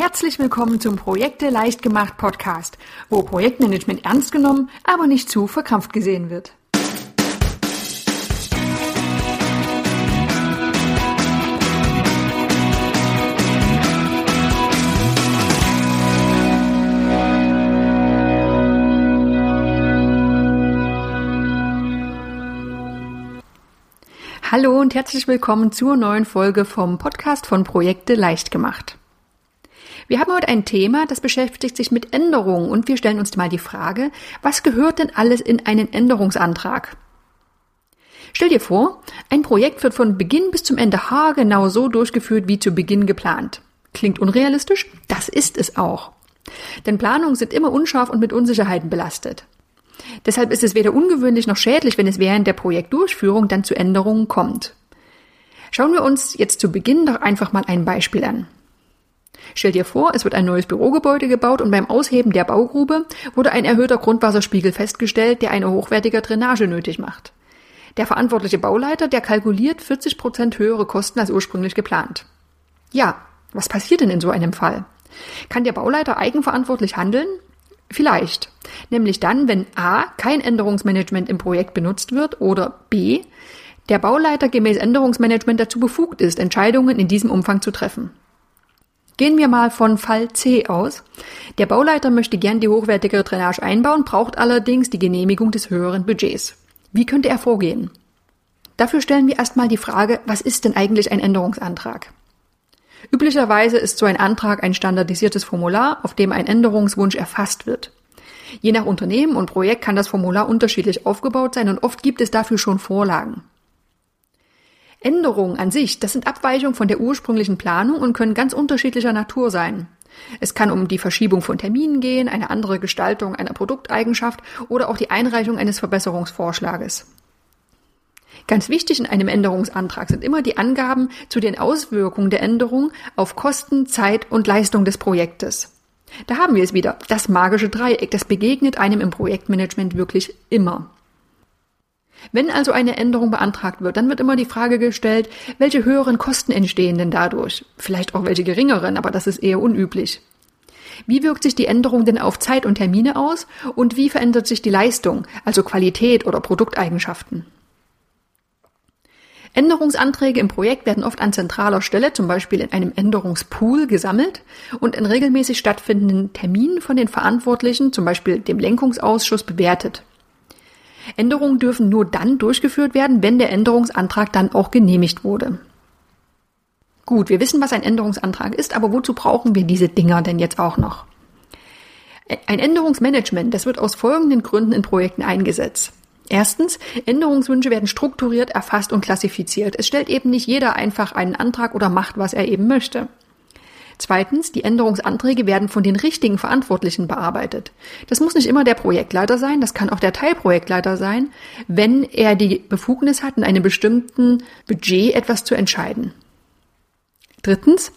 Herzlich willkommen zum Projekte leicht gemacht Podcast, wo Projektmanagement ernst genommen, aber nicht zu verkrampft gesehen wird. Hallo und herzlich willkommen zur neuen Folge vom Podcast von Projekte leicht gemacht. Wir haben heute ein Thema, das beschäftigt sich mit Änderungen und wir stellen uns mal die Frage, was gehört denn alles in einen Änderungsantrag? Stell dir vor, ein Projekt wird von Beginn bis zum Ende haargenau so durchgeführt wie zu Beginn geplant. Klingt unrealistisch? Das ist es auch. Denn Planungen sind immer unscharf und mit Unsicherheiten belastet. Deshalb ist es weder ungewöhnlich noch schädlich, wenn es während der Projektdurchführung dann zu Änderungen kommt. Schauen wir uns jetzt zu Beginn doch einfach mal ein Beispiel an. Stell dir vor, es wird ein neues Bürogebäude gebaut und beim Ausheben der Baugrube wurde ein erhöhter Grundwasserspiegel festgestellt, der eine hochwertige Drainage nötig macht. Der verantwortliche Bauleiter, der kalkuliert 40 Prozent höhere Kosten als ursprünglich geplant. Ja, was passiert denn in so einem Fall? Kann der Bauleiter eigenverantwortlich handeln? Vielleicht. Nämlich dann, wenn A. kein Änderungsmanagement im Projekt benutzt wird oder B. der Bauleiter gemäß Änderungsmanagement dazu befugt ist, Entscheidungen in diesem Umfang zu treffen. Gehen wir mal von Fall C aus. Der Bauleiter möchte gern die hochwertigere Drainage einbauen, braucht allerdings die Genehmigung des höheren Budgets. Wie könnte er vorgehen? Dafür stellen wir erstmal die Frage, was ist denn eigentlich ein Änderungsantrag? Üblicherweise ist so ein Antrag ein standardisiertes Formular, auf dem ein Änderungswunsch erfasst wird. Je nach Unternehmen und Projekt kann das Formular unterschiedlich aufgebaut sein und oft gibt es dafür schon Vorlagen. Änderungen an sich, das sind Abweichungen von der ursprünglichen Planung und können ganz unterschiedlicher Natur sein. Es kann um die Verschiebung von Terminen gehen, eine andere Gestaltung einer Produkteigenschaft oder auch die Einreichung eines Verbesserungsvorschlages. Ganz wichtig in einem Änderungsantrag sind immer die Angaben zu den Auswirkungen der Änderung auf Kosten, Zeit und Leistung des Projektes. Da haben wir es wieder, das magische Dreieck, das begegnet einem im Projektmanagement wirklich immer. Wenn also eine Änderung beantragt wird, dann wird immer die Frage gestellt, welche höheren Kosten entstehen denn dadurch? Vielleicht auch welche geringeren, aber das ist eher unüblich. Wie wirkt sich die Änderung denn auf Zeit und Termine aus und wie verändert sich die Leistung, also Qualität oder Produkteigenschaften? Änderungsanträge im Projekt werden oft an zentraler Stelle, zum Beispiel in einem Änderungspool, gesammelt und in regelmäßig stattfindenden Terminen von den Verantwortlichen, zum Beispiel dem Lenkungsausschuss, bewertet. Änderungen dürfen nur dann durchgeführt werden, wenn der Änderungsantrag dann auch genehmigt wurde. Gut, wir wissen, was ein Änderungsantrag ist, aber wozu brauchen wir diese Dinger denn jetzt auch noch? Ein Änderungsmanagement, das wird aus folgenden Gründen in Projekten eingesetzt. Erstens, Änderungswünsche werden strukturiert, erfasst und klassifiziert. Es stellt eben nicht jeder einfach einen Antrag oder macht, was er eben möchte. Zweitens, die Änderungsanträge werden von den richtigen Verantwortlichen bearbeitet. Das muss nicht immer der Projektleiter sein, das kann auch der Teilprojektleiter sein, wenn er die Befugnis hat, in einem bestimmten Budget etwas zu entscheiden. Drittens,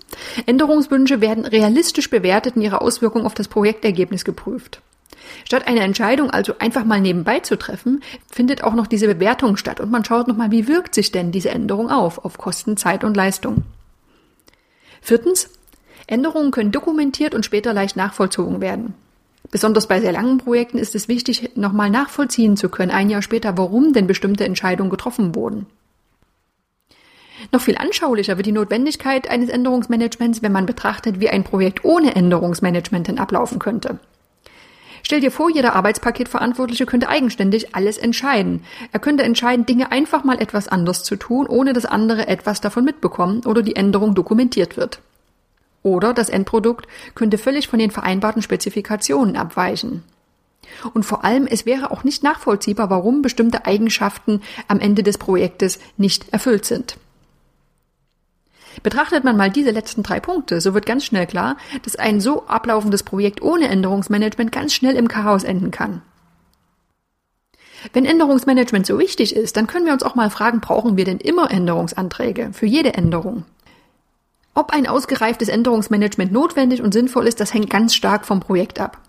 Änderungswünsche werden realistisch bewertet und ihre Auswirkungen auf das Projektergebnis geprüft. Statt eine Entscheidung also einfach mal nebenbei zu treffen, findet auch noch diese Bewertung statt und man schaut nochmal, wie wirkt sich denn diese Änderung auf, auf Kosten, Zeit und Leistung. Viertens, Änderungen können dokumentiert und später leicht nachvollzogen werden. Besonders bei sehr langen Projekten ist es wichtig, nochmal nachvollziehen zu können, ein Jahr später, warum denn bestimmte Entscheidungen getroffen wurden. Noch viel anschaulicher wird die Notwendigkeit eines Änderungsmanagements, wenn man betrachtet, wie ein Projekt ohne Änderungsmanagement denn ablaufen könnte. Stell dir vor, jeder Arbeitspaketverantwortliche könnte eigenständig alles entscheiden. Er könnte entscheiden, Dinge einfach mal etwas anders zu tun, ohne dass andere etwas davon mitbekommen oder die Änderung dokumentiert wird. Oder das Endprodukt könnte völlig von den vereinbarten Spezifikationen abweichen. Und vor allem, es wäre auch nicht nachvollziehbar, warum bestimmte Eigenschaften am Ende des Projektes nicht erfüllt sind. Betrachtet man mal diese letzten drei Punkte, so wird ganz schnell klar, dass ein so ablaufendes Projekt ohne Änderungsmanagement ganz schnell im Chaos enden kann. Wenn Änderungsmanagement so wichtig ist, dann können wir uns auch mal fragen, brauchen wir denn immer Änderungsanträge für jede Änderung? Ob ein ausgereiftes Änderungsmanagement notwendig und sinnvoll ist, das hängt ganz stark vom Projekt ab.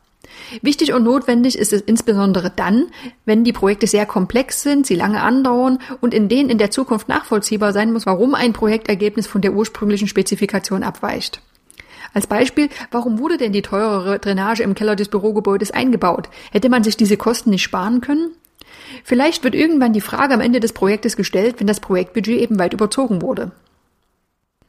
Wichtig und notwendig ist es insbesondere dann, wenn die Projekte sehr komplex sind, sie lange andauern und in denen in der Zukunft nachvollziehbar sein muss, warum ein Projektergebnis von der ursprünglichen Spezifikation abweicht. Als Beispiel, warum wurde denn die teurere Drainage im Keller des Bürogebäudes eingebaut? Hätte man sich diese Kosten nicht sparen können? Vielleicht wird irgendwann die Frage am Ende des Projektes gestellt, wenn das Projektbudget eben weit überzogen wurde.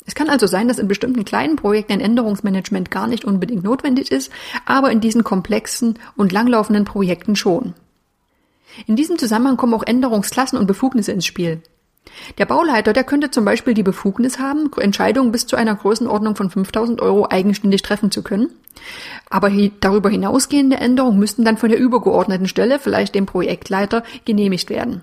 Es kann also sein, dass in bestimmten kleinen Projekten ein Änderungsmanagement gar nicht unbedingt notwendig ist, aber in diesen komplexen und langlaufenden Projekten schon. In diesem Zusammenhang kommen auch Änderungsklassen und Befugnisse ins Spiel. Der Bauleiter, der könnte zum Beispiel die Befugnis haben, Entscheidungen bis zu einer Größenordnung von 5000 Euro eigenständig treffen zu können. Aber darüber hinausgehende Änderungen müssten dann von der übergeordneten Stelle, vielleicht dem Projektleiter, genehmigt werden.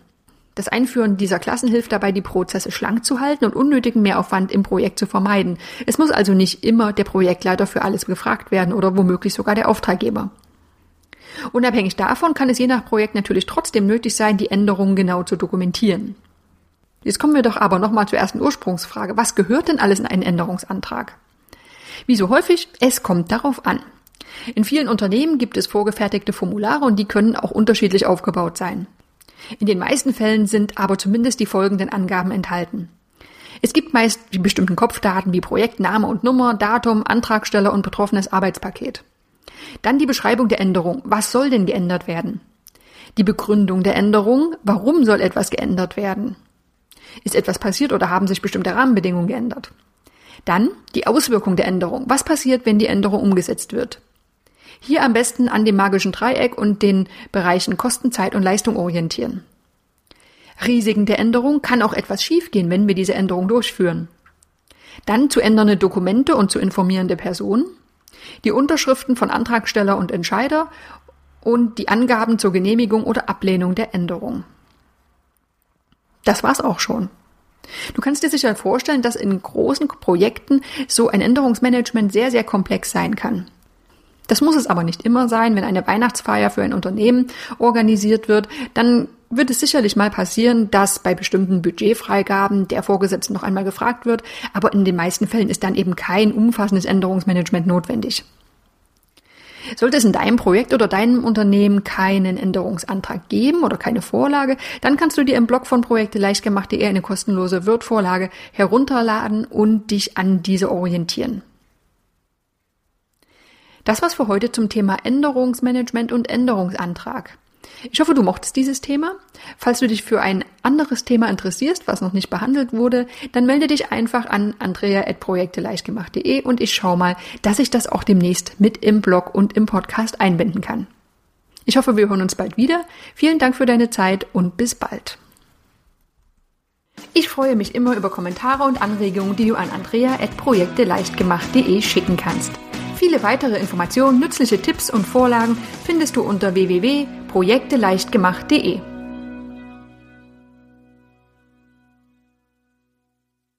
Das Einführen dieser Klassen hilft dabei, die Prozesse schlank zu halten und unnötigen Mehraufwand im Projekt zu vermeiden. Es muss also nicht immer der Projektleiter für alles gefragt werden oder womöglich sogar der Auftraggeber. Unabhängig davon kann es je nach Projekt natürlich trotzdem nötig sein, die Änderungen genau zu dokumentieren. Jetzt kommen wir doch aber nochmal zur ersten Ursprungsfrage. Was gehört denn alles in einen Änderungsantrag? Wie so häufig, es kommt darauf an. In vielen Unternehmen gibt es vorgefertigte Formulare und die können auch unterschiedlich aufgebaut sein. In den meisten Fällen sind aber zumindest die folgenden Angaben enthalten. Es gibt meist die bestimmten Kopfdaten wie Projektname und Nummer, Datum, Antragsteller und betroffenes Arbeitspaket. Dann die Beschreibung der Änderung. Was soll denn geändert werden? Die Begründung der Änderung. Warum soll etwas geändert werden? Ist etwas passiert oder haben sich bestimmte Rahmenbedingungen geändert? Dann die Auswirkung der Änderung. Was passiert, wenn die Änderung umgesetzt wird? Hier am besten an dem magischen Dreieck und den Bereichen Kosten, Zeit und Leistung orientieren. Risiken der Änderung kann auch etwas schiefgehen, wenn wir diese Änderung durchführen. Dann zu ändernde Dokumente und zu informierende Personen, die Unterschriften von Antragsteller und Entscheider und die Angaben zur Genehmigung oder Ablehnung der Änderung. Das war's auch schon. Du kannst dir sicher vorstellen, dass in großen Projekten so ein Änderungsmanagement sehr, sehr komplex sein kann. Das muss es aber nicht immer sein. Wenn eine Weihnachtsfeier für ein Unternehmen organisiert wird, dann wird es sicherlich mal passieren, dass bei bestimmten Budgetfreigaben der Vorgesetzte noch einmal gefragt wird, aber in den meisten Fällen ist dann eben kein umfassendes Änderungsmanagement notwendig. Sollte es in deinem Projekt oder deinem Unternehmen keinen Änderungsantrag geben oder keine Vorlage, dann kannst du dir im Blog von Projekte leicht gemacht.de eine kostenlose Word-Vorlage herunterladen und dich an diese orientieren. Das war's für heute zum Thema Änderungsmanagement und Änderungsantrag. Ich hoffe, du mochtest dieses Thema. Falls du dich für ein anderes Thema interessierst, was noch nicht behandelt wurde, dann melde dich einfach an andrea.projekteleichtgemacht.de und ich schaue mal, dass ich das auch demnächst mit im Blog und im Podcast einbinden kann. Ich hoffe, wir hören uns bald wieder. Vielen Dank für deine Zeit und bis bald. Ich freue mich immer über Kommentare und Anregungen, die du an andrea.projekteleichtgemacht.de schicken kannst. Viele weitere Informationen, nützliche Tipps und Vorlagen findest du unter www.projekteleichtgemacht.de.